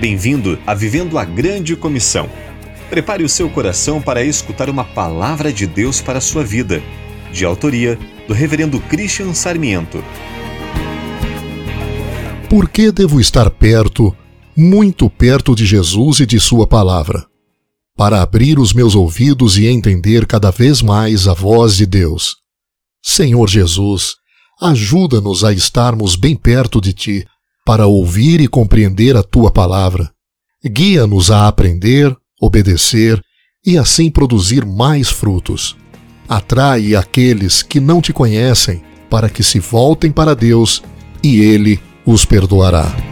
Bem-vindo a Vivendo a Grande Comissão. Prepare o seu coração para escutar uma palavra de Deus para a sua vida, de autoria do Reverendo Christian Sarmiento. Por que devo estar perto, muito perto de Jesus e de Sua palavra? Para abrir os meus ouvidos e entender cada vez mais a voz de Deus. Senhor Jesus, ajuda-nos a estarmos bem perto de Ti para ouvir e compreender a tua palavra. Guia-nos a aprender, obedecer e assim produzir mais frutos. Atrai aqueles que não te conhecem para que se voltem para Deus e Ele os perdoará.